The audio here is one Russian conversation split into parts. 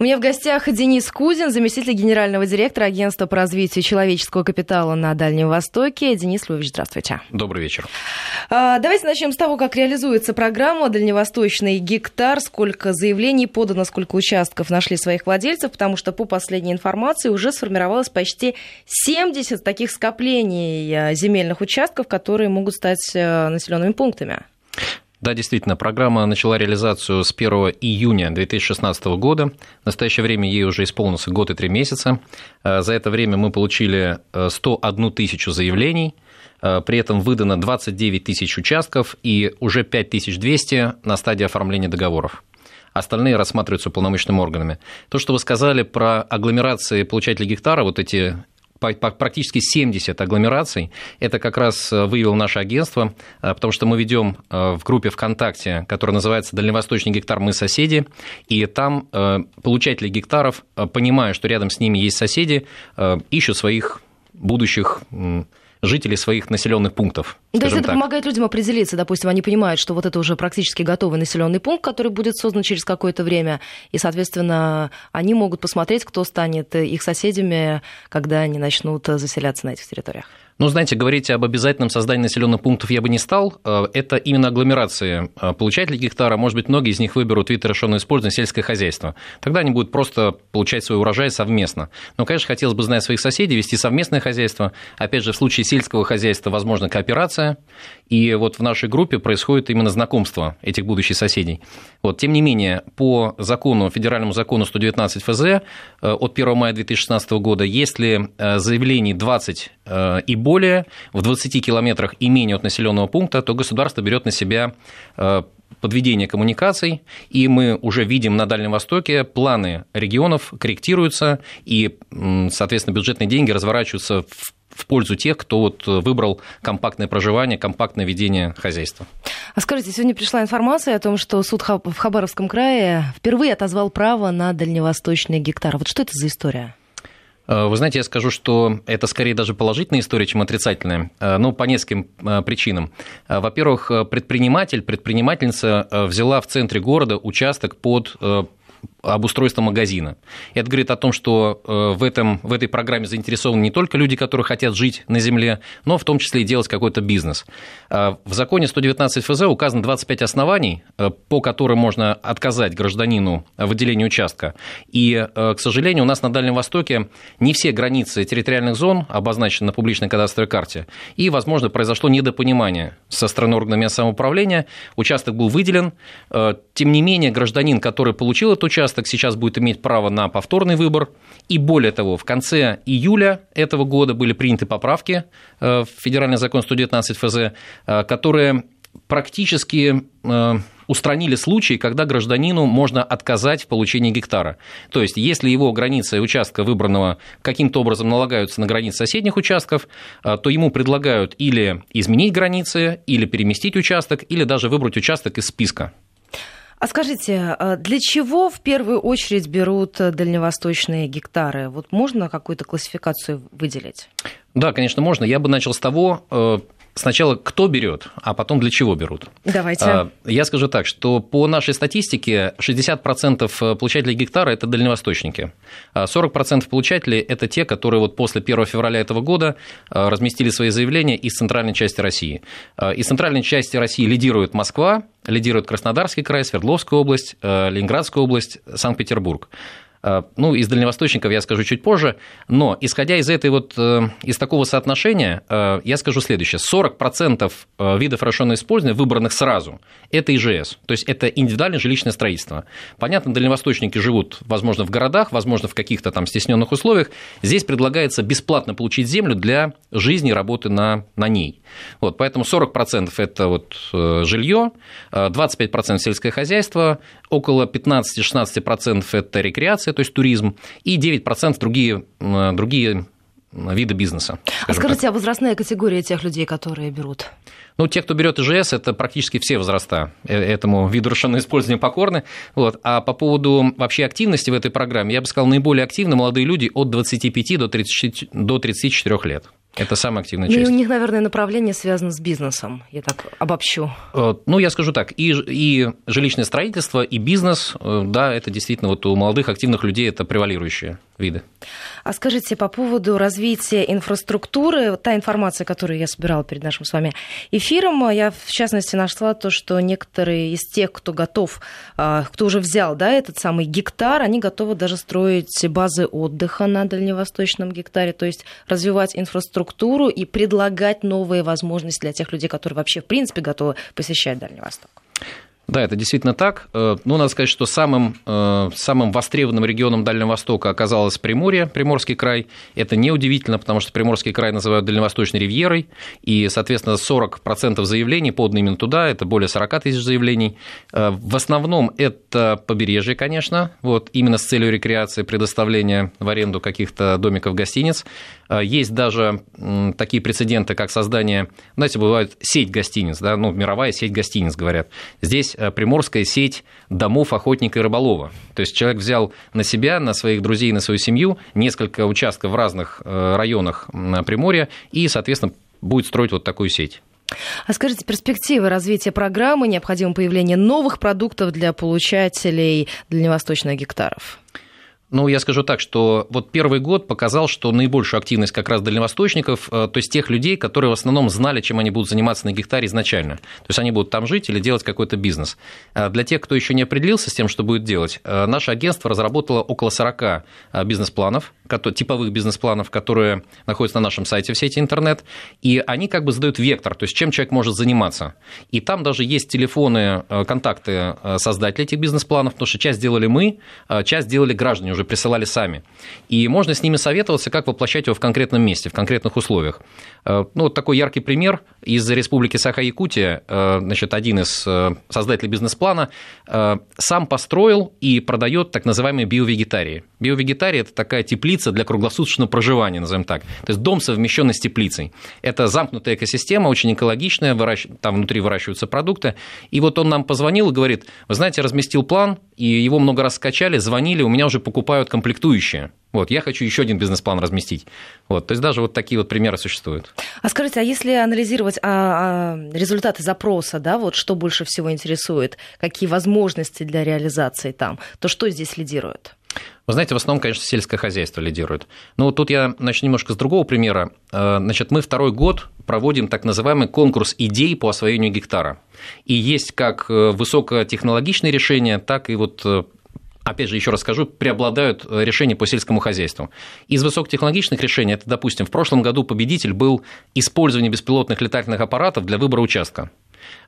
У меня в гостях Денис Кузин, заместитель генерального директора Агентства по развитию человеческого капитала на Дальнем Востоке. Денис Львович, здравствуйте. Добрый вечер. А, давайте начнем с того, как реализуется программа «Дальневосточный гектар», сколько заявлений подано, сколько участков нашли своих владельцев, потому что по последней информации уже сформировалось почти 70 таких скоплений э, земельных участков, которые могут стать э, населенными пунктами. Да, действительно, программа начала реализацию с 1 июня 2016 года. В настоящее время ей уже исполнился год и три месяца. Э, за это время мы получили 101 э, тысячу заявлений, э, при этом выдано 29 тысяч участков и уже 5200 на стадии оформления договоров остальные рассматриваются уполномоченными органами. То, что вы сказали про агломерации получателей гектара, вот эти практически 70 агломераций. Это как раз э, выявило наше агентство, э, потому что мы ведем э, в группе ВКонтакте, которая называется «Дальневосточный гектар. Мы соседи», и там получатели гектаров, понимая, что рядом с ними есть соседи, ищут своих будущих жителей своих населенных пунктов. То есть это так. помогает людям определиться, допустим, они понимают, что вот это уже практически готовый населенный пункт, который будет создан через какое-то время, и, соответственно, они могут посмотреть, кто станет их соседями, когда они начнут заселяться на этих территориях. Ну, знаете, говорить об обязательном создании населенных пунктов я бы не стал. Э, это именно агломерации э, получателей гектара. Может быть, многие из них выберут вид решенного использования сельское хозяйство. Тогда они будут просто получать свой урожай совместно. Но, конечно, хотелось бы знать своих соседей, вести совместное хозяйство. Опять же, в случае сельского хозяйства возможна кооперация. И вот в нашей группе происходит именно знакомство этих будущих соседей. Вот, тем не менее, по закону, федеральному закону 119 ФЗ э, от 1 мая 2016 года, если заявлений 20 и более, более в 20 километрах и менее от населенного пункта, то государство берет на себя э, подведение коммуникаций, и мы уже видим на Дальнем Востоке планы регионов корректируются, и, соответственно, бюджетные деньги разворачиваются в в пользу тех, кто вот выбрал компактное проживание, компактное ведение хозяйства. А скажите, сегодня пришла информация о том, что суд в Хабаровском крае впервые отозвал право на дальневосточный гектар. Вот что это за история? Э, вы знаете, я скажу, что это скорее даже положительная история, чем отрицательная. Э, ну, по нескольким э, причинам. Во-первых, предприниматель, предпринимательница взяла в центре города участок под обустройства магазина. Это говорит о том, что э, в, этом, в этой программе заинтересованы не только люди, которые хотят жить на земле, но в том числе и делать какой-то бизнес. Э, в законе 119 ФЗ указано 25 оснований, э, по которым можно отказать гражданину в участка. И, к сожалению, у нас на Дальнем Востоке не все границы территориальных зон обозначены на публичной кадастровой карте. И, возможно, произошло недопонимание со стороны местного самоуправления. Участок был выделен. Тем не менее, гражданин, который получил этот участок сейчас будет иметь право на повторный выбор. И более того, в конце июля этого года были приняты поправки э, в федеральный закон 119 ФЗ, э, которые практически э, устранили случаи, когда гражданину можно отказать в получении гектара. То есть, если его границы участка выбранного каким-то образом налагаются на границы соседних участков, то ему предлагают или изменить границы, или переместить участок, или даже выбрать участок из списка. А скажите, а для чего в первую очередь берут э, дальневосточные гектары? Вот можно какую-то классификацию выделить? Да, конечно, можно. Я бы начал с того, э, сначала кто берет, а потом для чего берут. Давайте. А, я скажу так, что по нашей статистике 60% получателей гектара – это дальневосточники, 40% а получателей – это те, которые вот после 1 февраля этого года а, разместили свои заявления из центральной части России. Из центральной части России лидирует Москва, лидирует Краснодарский край, Свердловская область, Ленинградская область, Санкт-Петербург. Э, ну, из дальневосточников я скажу чуть позже, но исходя из этой вот, э, из такого соотношения, э, я скажу следующее. 40% видов расширенного использования, выбранных сразу, это ИЖС, то есть это индивидуальное жилищное строительство. Понятно, дальневосточники живут, возможно, в городах, возможно, в каких-то там стесненных условиях. Здесь предлагается бесплатно получить землю для жизни и работы на, на ней. Вот, поэтому 40% это вот жилье, 25% сельское хозяйство, около 15-16% это рекреация, то есть туризм, и 9% другие, другие виды бизнеса. А скажите, так. а возрастная категория тех людей, которые берут? Ну, те, кто берет ИЖС, это практически все возраста э, этому виду расширенного использования покорны. Вот. А по поводу вообще активности в этой программе, я бы сказал, наиболее активны молодые люди от 25 до, 30, до 34 лет. Это самая активная часть. Ну и у них, наверное, направление связано с бизнесом, я так обобщу. Э, ну, я скажу так, и, и жилищное строительство, и бизнес, э, да, это действительно вот у молодых активных людей это превалирующие виды. А скажите, по поводу развития инфраструктуры, та информация, которую я собирала перед нашим с вами эфиром, я, в частности, нашла то, что некоторые из тех, кто готов, а, кто уже взял да, этот самый гектар, они готовы даже строить базы отдыха на дальневосточном гектаре, то есть развивать инфраструктуру и предлагать новые возможности для тех людей, которые вообще, в принципе, готовы посещать Дальний Восток. Да, это действительно так. Э, ну, надо сказать, что самым, э, самым востребованным регионом Дальнего Востока оказалось Приморье, Приморский край. Это неудивительно, потому что Приморский край называют Дальневосточной ривьерой, и, соответственно, 40% заявлений поданы именно туда, это более 40 тысяч заявлений. Э, в основном это побережье, конечно, вот, именно с целью рекреации, предоставления в аренду каких-то домиков, гостиниц. Есть даже такие прецеденты, как создание, знаете, бывает сеть гостиниц, да, ну, мировая сеть гостиниц, говорят. Здесь приморская сеть домов охотника и рыболова. То есть человек взял на себя, на своих друзей, на свою семью несколько участков в разных э, районах Приморья и, соответственно, будет строить вот такую сеть. А скажите, перспективы развития программы, необходимо появление новых продуктов для получателей дальневосточных гектаров? Ну, я скажу так, что вот первый год показал, что наибольшую активность как раз дальневосточников, э, то есть тех людей, которые в основном знали, чем они будут заниматься на гектаре изначально. То есть они будут там жить или делать какой-то бизнес. А для тех, кто еще не определился с тем, что будет делать, э, наше агентство разработало около 40 э, бизнес-планов, типовых бизнес-планов, которые находятся на нашем сайте в сети интернет, и они как бы задают вектор, то есть чем человек может заниматься. И там даже есть телефоны, контакты создателей этих бизнес-планов, потому что часть сделали мы, часть сделали граждане уже уже присылали сами. И можно с ними советоваться, как воплощать его в конкретном месте, в конкретных условиях. Э, ну, вот такой яркий пример из Республики Саха-Якутия, э, значит, один из э, создателей бизнес-плана сам построил и продает так называемые биовегетарии. Биовегетарии – это такая теплица для круглосуточного проживания, назовем так. То есть дом, совмещенный с теплицей. Это замкнутая экосистема, очень экологичная, выращ... там внутри выращиваются продукты. И вот он нам позвонил и говорит, вы знаете, разместил план, и его много раз скачали, звонили, у меня уже покупают комплектующие. Вот, я хочу еще один бизнес-план разместить. Вот, то есть даже вот такие вот примеры существуют. А скажите, а если анализировать а, а, результаты запроса, да, вот что больше всего интересует, какие возможности для реализации там, то что здесь лидирует? Вы знаете, в основном, конечно, сельское хозяйство лидирует. Но вот тут я начну немножко с другого примера. Э, значит, мы второй год проводим так называемый конкурс идей по освоению гектара. И есть как э, высокотехнологичные решения, так и вот э, опять же, еще раз скажу, преобладают э, решения по сельскому хозяйству. Из высокотехнологичных решений, это, допустим, в прошлом году победитель был использование беспилотных летательных аппаратов для выбора участка.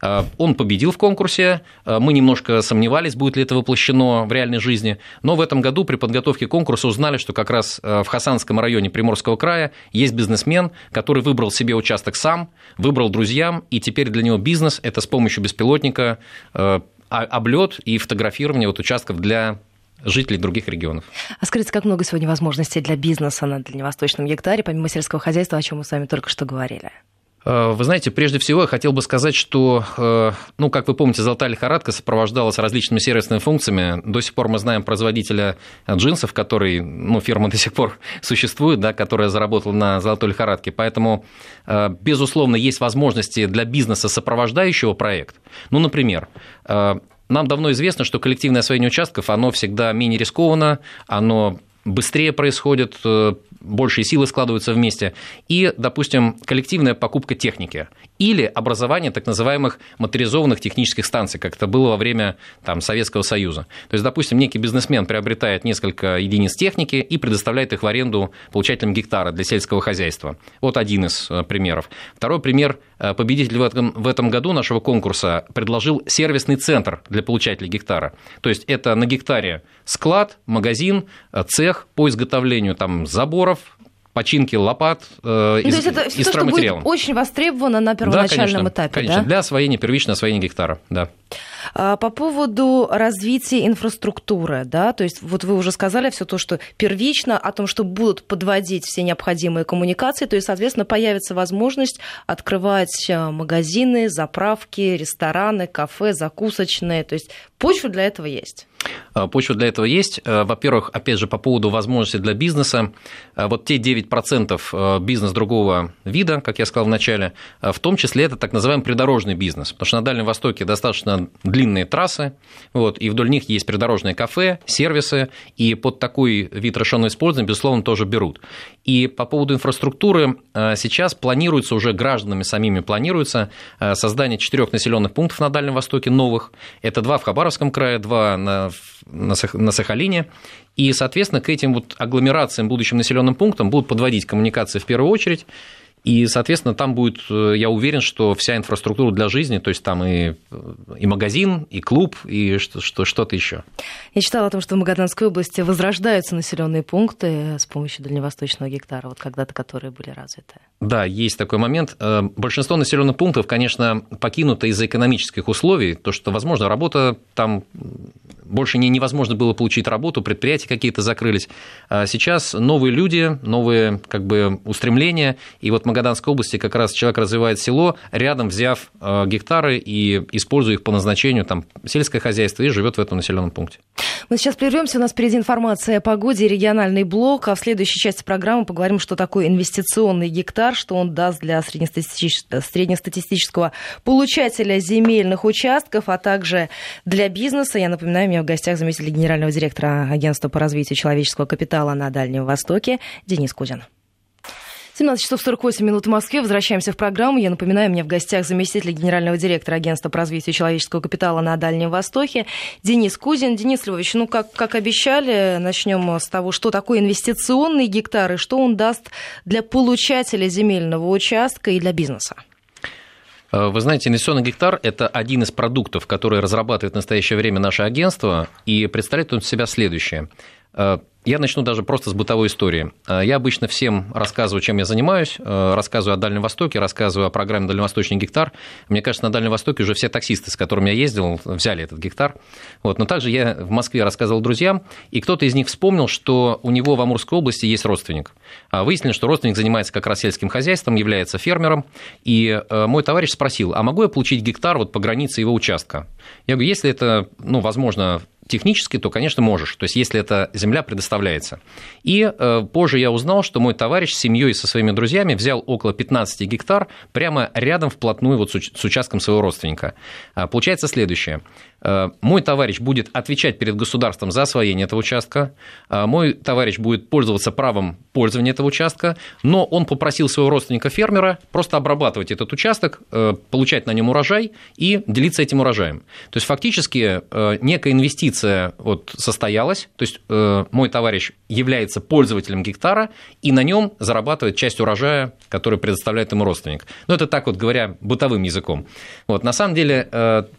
Э, он победил в конкурсе, э, мы немножко сомневались, будет ли это воплощено в реальной жизни, но в этом году при подготовке конкурса узнали, что как раз в Хасанском районе Приморского края есть бизнесмен, который выбрал себе участок сам, выбрал друзьям, и теперь для него бизнес – это с помощью беспилотника облет и фотографирование вот участков для жителей других регионов. А скажите, как много сегодня возможностей для бизнеса на дальневосточном гектаре, помимо сельского хозяйства, о чем мы с вами только что говорили? Э, вы знаете, прежде всего я хотел бы сказать, что, э, ну, как вы помните, золотая лихорадка сопровождалась различными сервисными функциями. До сих пор мы знаем производителя джинсов, который, ну, фирма до сих пор существует, да, которая заработала на золотой лихорадке. Поэтому, э, безусловно, есть возможности для бизнеса, сопровождающего проект. Ну, например, нам давно известно, что коллективное освоение участков, оно всегда менее рискованно, оно быстрее происходит, э, большие силы складываются вместе, и, допустим, коллективная покупка техники или образование так называемых моторизованных технических станций, как это было во время там, Советского Союза. То есть, допустим, некий бизнесмен приобретает несколько единиц техники и предоставляет их в аренду получателям гектара для сельского хозяйства. Вот один из э, примеров. Второй пример. Э, победитель в этом, в этом году нашего конкурса предложил сервисный центр для получателей гектара. То есть, это на гектаре склад, магазин, цех по изготовлению там, заборов, починки лопат э, ну, из, то есть это из то, что будет очень востребовано на первоначальном да, конечно, этапе, конечно, да? для освоения, первичного освоения гектара, да. А, по поводу развития инфраструктуры, да, то есть вот вы уже сказали все то, что первично, о том, что будут подводить все необходимые коммуникации, то есть, соответственно, появится возможность открывать э, магазины, заправки, рестораны, кафе, закусочные, то есть почва для этого есть. Э, почва для этого есть. Э, во-первых, опять же, по поводу возможностей для бизнеса. Э, вот те 9% бизнес другого вида, как я сказал в начале, в том числе это так называемый придорожный бизнес. Потому что на Дальнем Востоке достаточно длинные трассы, вот, и вдоль них есть придорожные кафе, сервисы, и под такой вид расширенного использования, безусловно, тоже берут. И по поводу инфраструктуры сейчас планируется, уже гражданами самими планируется создание четырех населенных пунктов на Дальнем Востоке новых. Это два в Хабаровском крае, два на на Сахалине. И, соответственно, к этим вот агломерациям, будущим населенным пунктам будут подводить коммуникации в первую очередь. И, соответственно, там будет, э, я уверен, что вся инфраструктура для жизни, то есть там и, и магазин, и клуб, и что, что-то еще. Я читала о том, что в Магаданской области возрождаются населенные пункты с помощью дальневосточного гектара, вот когда-то которые были развиты. Да, есть такой момент. Э, большинство населенных пунктов, конечно, покинуто из-за экономических условий, то, что, возможно, работа там больше не, невозможно было получить работу, предприятия какие-то закрылись. А сейчас новые люди, новые как бы устремления, и вот в Магаданской области как раз человек развивает село, рядом взяв э, гектары и используя их по назначению, там, сельское хозяйство, и живет в этом населенном пункте. Мы сейчас прервемся, у нас впереди информация о погоде, региональный блок, а в следующей части программы поговорим, что такое инвестиционный гектар, что он даст для среднестатистического получателя земельных участков, а также для бизнеса. Я напоминаю, меня в гостях заместитель генерального директора Агентства по развитию человеческого капитала на Дальнем Востоке Денис Кузин. 17 часов 48 минут в Москве. Возвращаемся в программу. Я напоминаю, меня в гостях заместитель генерального директора Агентства по развитию человеческого капитала на Дальнем Востоке Денис Кузин. Денис Львович, ну, как, как обещали, начнем с того, что такое инвестиционный гектар и что он даст для получателя земельного участка и для бизнеса. Э, вы знаете, инвестиционный гектар – это один из продуктов, который разрабатывает в настоящее время наше агентство, и представляет он себя следующее. Э, я начну даже просто с бытовой истории. Э, я обычно всем рассказываю, чем я занимаюсь, э, рассказываю о Дальнем Востоке, рассказываю о программе «Дальневосточный гектар». Мне кажется, на Дальнем Востоке уже все таксисты, с которыми я ездил, взяли этот гектар. Вот. Но также я в Москве рассказывал друзьям, и кто-то из них вспомнил, что у него в Амурской области есть родственник. А выяснилось, что родственник занимается как раз сельским хозяйством, является фермером, и мой товарищ спросил, а могу я получить гектар вот по границе его участка? Я говорю, если это, ну, возможно, технически, то, конечно, можешь. То есть, если эта земля предоставляется. И э, позже я узнал, что мой товарищ с семьей и со своими друзьями взял около 15 гектар прямо рядом вплотную вот с участком своего родственника. А, получается следующее. Э, мой товарищ будет отвечать перед государством за освоение этого участка, а, мой товарищ будет пользоваться правом пользования этого участка, но он попросил своего родственника-фермера просто обрабатывать этот участок, э, получать на нем урожай и делиться этим урожаем. То есть фактически э, некая инвестиция вот состоялась, то есть мой товарищ является пользователем гектара и на нем зарабатывает часть урожая, который предоставляет ему родственник. Ну, это так вот говоря бытовым языком. Вот, на самом деле,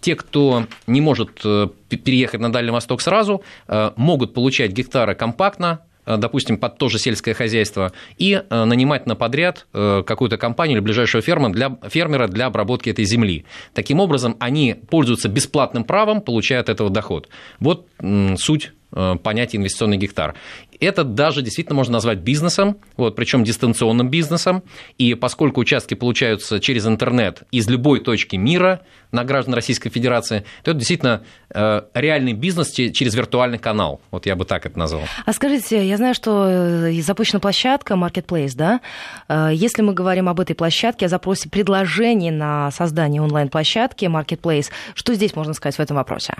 те, кто не может может э, переехать на Дальний Восток сразу, э, могут получать гектары компактно, э, допустим, под то же сельское хозяйство, и нанимать на подряд какую-то компанию или ближайшую ферму для, фермера для обработки этой земли. Таким образом, они пользуются бесплатным правом, получая от этого доход. Вот суть понятия инвестиционный гектар это даже действительно можно назвать бизнесом, вот, причем дистанционным бизнесом. И поскольку участки получаются через интернет из любой точки мира на граждан Российской Федерации, то это действительно э, реальный бизнес через виртуальный канал. Вот я бы так это назвал. А скажите, я знаю, что э, запущена площадка Marketplace, да? Э, если мы говорим об этой площадке, о запросе предложений на создание онлайн-площадки Marketplace, что здесь можно сказать в этом вопросе?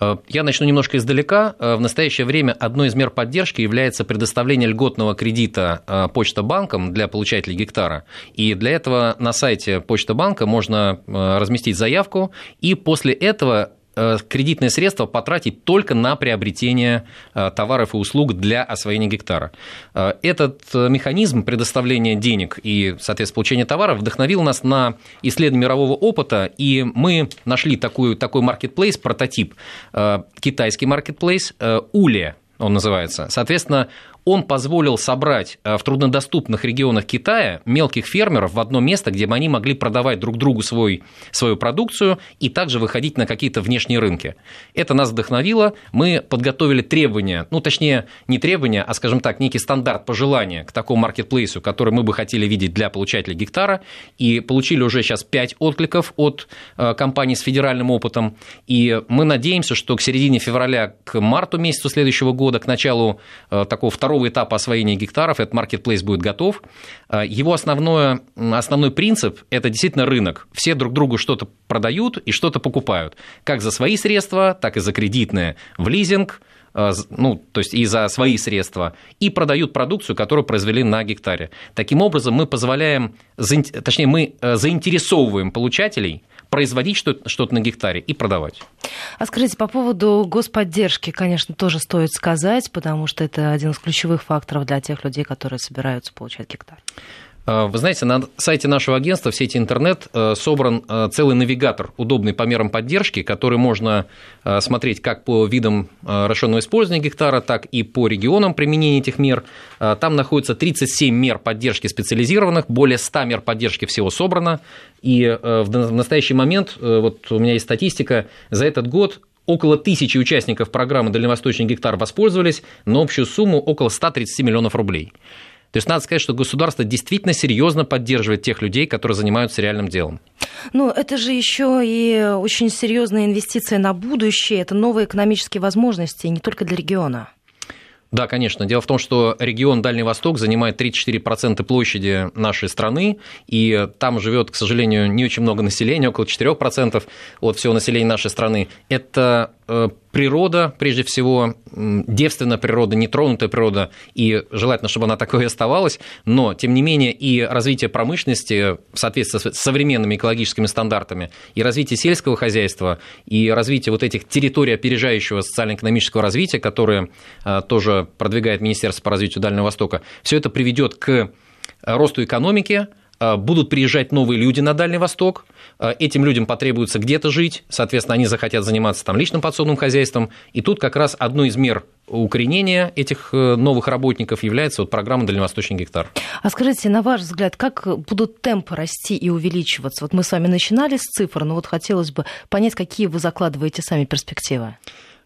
Э, я начну немножко издалека. Э, в настоящее время одной из мер поддержки является предоставление льготного кредита э, Почта банком для получателей гектара. И для этого на сайте Почта банка можно разместить заявку, и после этого Э, кредитные средства потратить только на приобретение э, товаров и услуг для освоения гектара. Э, этот механизм предоставления денег и, соответственно, получения товаров вдохновил нас на исследование мирового опыта, и мы нашли такой, такой маркетплейс, прототип, китайский маркетплейс, Уле он называется. Соответственно, он позволил собрать в труднодоступных регионах Китая мелких фермеров в одно место, где бы они могли продавать друг другу свой, свою продукцию и также выходить на какие-то внешние рынки. Это нас вдохновило. Мы подготовили требования, ну, точнее, не требования, а, скажем так, некий стандарт пожелания к такому маркетплейсу, который мы бы хотели видеть для получателя гектара, и получили уже сейчас 5 откликов от э, компаний с федеральным опытом, и мы надеемся, что к середине февраля, к марту месяцу следующего года, к началу э, такого второго этапа освоения гектаров, этот маркетплейс будет готов. Э, его основное, основной принцип – это действительно рынок. Все друг другу что-то продают и что-то покупают, как за свои средства, так и за кредитные, в лизинг, Э, ну, то есть и за свои средства, и продают продукцию, которую произвели на гектаре. Таким образом, мы позволяем, точнее, мы э, заинтересовываем получателей производить что-то на гектаре и продавать. А скажите, по поводу господдержки, конечно, тоже стоит сказать, потому что это один из ключевых факторов для тех людей, которые собираются получать гектар. Э, вы знаете, на сайте нашего агентства в сети интернет э, собран э, целый навигатор, удобный по мерам поддержки, который можно смотреть как по видам расчетного использования гектара, так и по регионам применения этих мер. Там находится 37 мер поддержки специализированных, более 100 мер поддержки всего собрано. И в настоящий момент, вот у меня есть статистика, за этот год около тысячи участников программы «Дальневосточный гектар» воспользовались на общую сумму около 130 миллионов рублей. То есть надо сказать, что государство действительно серьезно поддерживает тех людей, которые занимаются реальным делом. Ну, это же еще и очень серьезная инвестиция на будущее, это новые экономические возможности не только для региона. Да, конечно. Дело в том, что регион Дальний Восток занимает 34% площади нашей страны, и там живет, к сожалению, не очень много населения, около 4% от всего населения нашей страны. Это природа, прежде всего, девственная природа, нетронутая природа, и желательно, чтобы она такой и оставалась, но, тем не менее, и развитие промышленности в соответствии с современными экологическими стандартами, и развитие сельского хозяйства, и развитие вот этих территорий опережающего социально-экономического развития, которые а, тоже продвигает Министерство по развитию Дальнего Востока, все это приведет к росту экономики, будут приезжать новые люди на Дальний Восток, а, этим людям потребуется где-то жить, соответственно, они захотят заниматься там личным подсобным хозяйством, и тут как раз одной из мер укоренения этих э, новых работников является вот программа «Дальневосточный гектар». А скажите, на ваш взгляд, как будут темпы расти и увеличиваться? Вот мы с вами начинали с цифр, но вот хотелось бы понять, какие вы закладываете сами перспективы.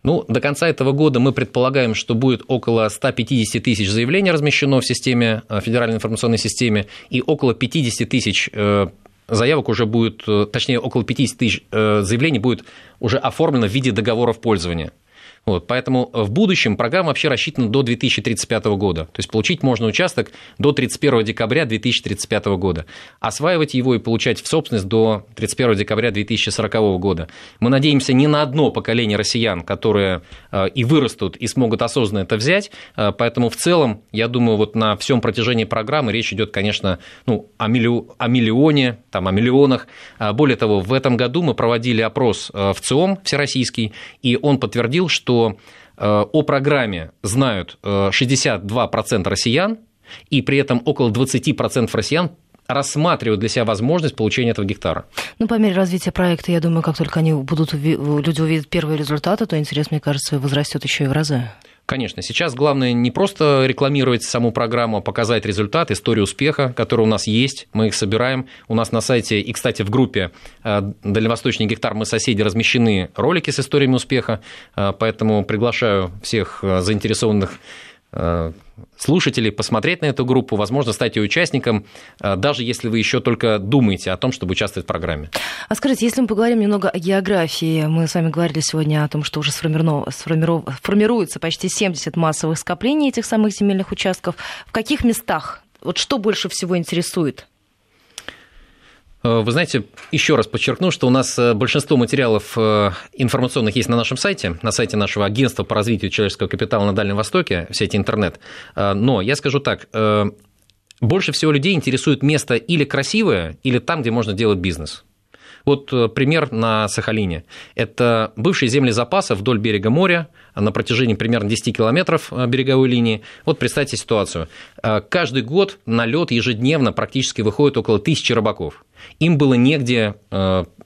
Ну, до конца этого года мы предполагаем, что будет около 150 тысяч заявлений размещено в системе, э, федеральной информационной системе, и около 50 тысяч э, заявок уже будет, э, точнее, около 50 тысяч заявлений будет уже оформлено в виде договоров пользования. Вот, поэтому в будущем программа вообще рассчитана до 2035 года. То есть получить можно участок до 31 декабря 2035 года. Осваивать его и получать в собственность до 31 декабря 2040 года. Мы надеемся не на одно поколение россиян, которые э, и вырастут, и смогут осознанно это взять. Э, поэтому в целом, я думаю, вот на всем протяжении программы речь идет, конечно, ну, о, миллио, о миллионе, там, о миллионах. Более того, в этом году мы проводили опрос э, в ЦИОМ всероссийский, и он подтвердил, что что э, о программе знают 62% э, россиян, и при этом около 20% россиян рассматривают для себя возможность получения этого гектара. Ну, по мере развития проекта, я думаю, как только они будут, люди увидят первые результаты, то интерес, мне кажется, возрастет еще и в разы. Конечно, сейчас главное не просто рекламировать саму программу, а показать результат, историю успеха, который у нас есть, мы их собираем. У нас на сайте, и, кстати, в группе э, «Дальневосточный гектар. Мы соседи» размещены ролики с историями успеха, э, поэтому приглашаю всех э, заинтересованных слушателей посмотреть на эту группу, возможно, стать ее участником, э, даже если вы еще только думаете о том, чтобы участвовать в программе. А скажите, если мы поговорим немного о географии, мы с вами говорили сегодня о том, что уже сформируется почти 70 массовых скоплений этих самых земельных участков. В каких местах? Вот что больше всего интересует? Э, вы знаете, еще раз подчеркну, что у нас э, большинство материалов э, информационных есть на нашем сайте, на сайте нашего агентства по развитию человеческого капитала на Дальнем Востоке, в сети интернет. Но я скажу так, больше всего людей интересует место или красивое, или там, где можно делать бизнес. Вот пример на Сахалине. Это бывшие земли запаса вдоль берега моря на протяжении примерно 10 километров береговой линии. Вот представьте ситуацию. Каждый год на лед ежедневно практически выходит около тысячи рыбаков. Им было негде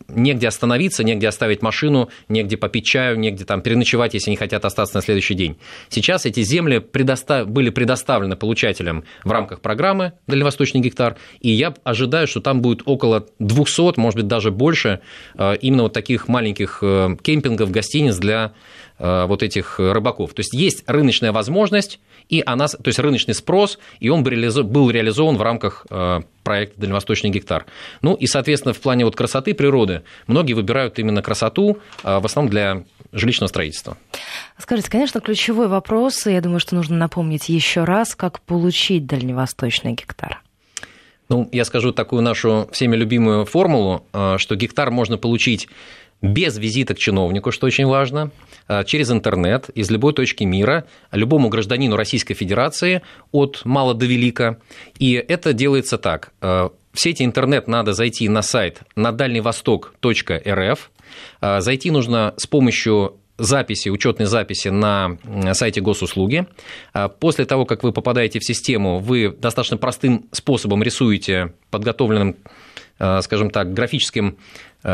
негде остановиться, негде оставить машину, негде попить чаю, негде там переночевать, если они хотят остаться на следующий день. Сейчас эти земли предостав... были предоставлены получателям в рамках программы «Дальневосточный гектар», и я ожидаю, что там будет около 200, может быть, даже больше э, именно вот таких маленьких э, кемпингов, гостиниц для Э, вот этих рыбаков. То есть есть рыночная возможность, и она, то есть рыночный спрос, и он был реализован в рамках проекта «Дальневосточный гектар». Ну и, соответственно, в плане вот красоты природы многие выбирают именно красоту, э, в основном для жилищного строительства. Скажите, конечно, ключевой вопрос, и я думаю, что нужно напомнить еще раз, как получить дальневосточный гектар. Ну, я скажу такую нашу всеми любимую формулу, что гектар можно получить без визита к чиновнику, что очень важно, а, через интернет из любой точки мира, любому гражданину Российской Федерации от мала до велика. И это делается так. А, в сети интернет надо зайти на сайт на дальневосток.рф. А, зайти нужно с помощью записи, учетной записи на сайте госуслуги. После того, как вы попадаете в систему, вы достаточно простым способом рисуете подготовленным Э, скажем так, графическим, э,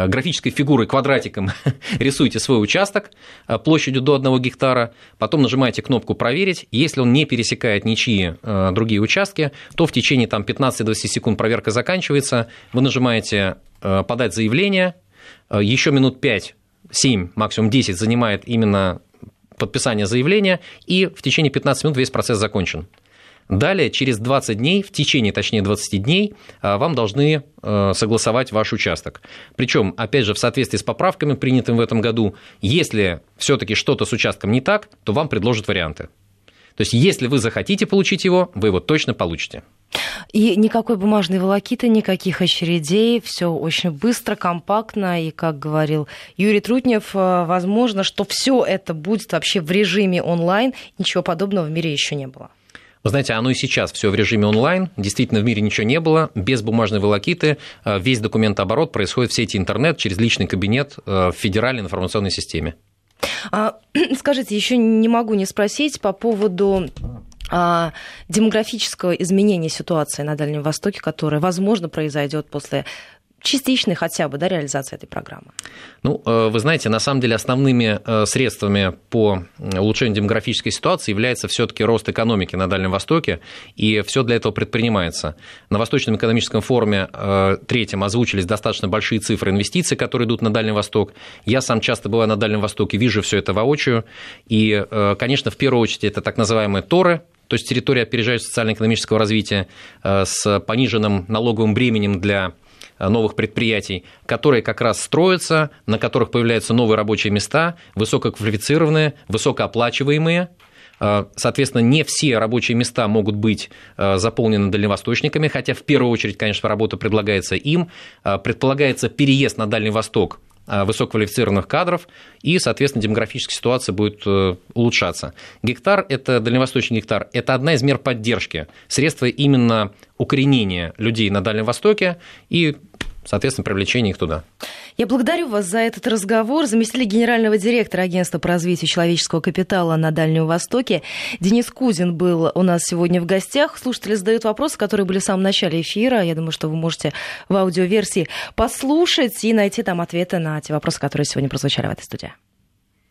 графической фигурой, квадратиком рисуете свой участок э, площадью до 1 гектара, потом нажимаете кнопку «Проверить». Если он не пересекает ничьи другие участки, то в течение там, 15-20 секунд проверка заканчивается, вы нажимаете «Подать заявление», еще минут 5 7, максимум 10 занимает именно подписание заявления, и в течение 15 минут весь процесс закончен. Далее, через 20 дней, в течение, точнее, 20 дней, а, вам должны э, согласовать ваш участок. Причем, опять же, в соответствии с поправками, принятыми в этом году, если все-таки что-то с участком не так, то вам предложат варианты. То есть, если вы захотите получить его, вы его точно получите. И никакой бумажной волокиты, никаких очередей, все очень быстро, компактно, и, как говорил Юрий Трутнев, э, возможно, что все это будет вообще в режиме онлайн, ничего подобного в мире еще не было. Вы знаете, оно и сейчас все в режиме онлайн. Действительно, в мире ничего не было. Без бумажной волокиты э, весь документооборот происходит в сети интернет через личный кабинет э, в федеральной информационной системе. А, скажите, еще не могу не спросить по поводу а, демографического изменения ситуации на Дальнем Востоке, которое, возможно, произойдет после частичной хотя бы да, реализации этой программы? Ну, э, вы знаете, на самом деле основными э, средствами по улучшению демографической ситуации является все-таки рост экономики на Дальнем Востоке, и все для этого предпринимается. На Восточном экономическом форуме э, третьем озвучились достаточно большие цифры инвестиций, которые идут на Дальний Восток. Я сам часто бываю на Дальнем Востоке, вижу все это воочию, и, конечно, в первую очередь это так называемые торы, то есть территория опережающего социально-экономического развития с пониженным налоговым бременем для новых предприятий, которые как раз строятся, на которых появляются новые рабочие места, высококвалифицированные, высокооплачиваемые, э, Соответственно, не все рабочие места могут быть э, заполнены дальневосточниками, хотя в первую очередь, конечно, работа предлагается им. Предполагается переезд на Дальний Восток Э, высококвалифицированных кадров, и, соответственно, демографическая ситуация будет э, улучшаться. Гектар, это дальневосточный гектар, это одна из мер поддержки, средства именно укоренения людей на Дальнем Востоке и соответственно, привлечение их туда. Я благодарю вас за этот разговор. Заместитель генерального директора Агентства по развитию человеческого капитала на Дальнем Востоке Денис Кузин был у нас сегодня в гостях. Слушатели задают вопросы, которые были в самом начале эфира. Я думаю, что вы можете в аудиоверсии послушать и найти там ответы на те вопросы, которые сегодня прозвучали в этой студии.